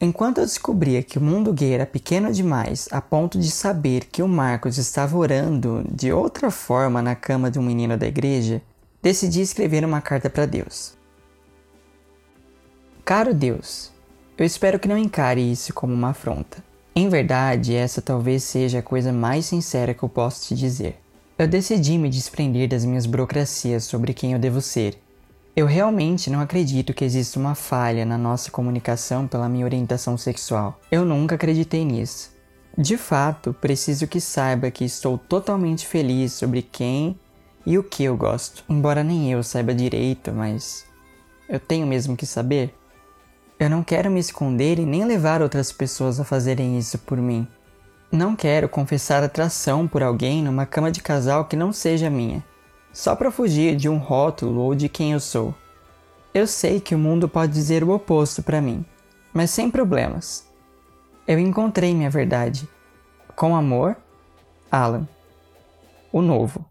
Enquanto eu descobria que o mundo gay era pequeno demais a ponto de saber que o Marcos estava orando de outra forma na cama de um menino da igreja, decidi escrever uma carta para Deus. Caro Deus, eu espero que não encare isso como uma afronta. Em verdade, essa talvez seja a coisa mais sincera que eu posso te dizer. Eu decidi me desprender das minhas burocracias sobre quem eu devo ser. Eu realmente não acredito que exista uma falha na nossa comunicação pela minha orientação sexual. Eu nunca acreditei nisso. De fato, preciso que saiba que estou totalmente feliz sobre quem e o que eu gosto. Embora nem eu saiba direito, mas eu tenho mesmo que saber. Eu não quero me esconder e nem levar outras pessoas a fazerem isso por mim. Não quero confessar atração por alguém numa cama de casal que não seja minha, só para fugir de um rótulo ou de quem eu sou. Eu sei que o mundo pode dizer o oposto para mim, mas sem problemas. Eu encontrei minha verdade. Com amor, Alan. O novo.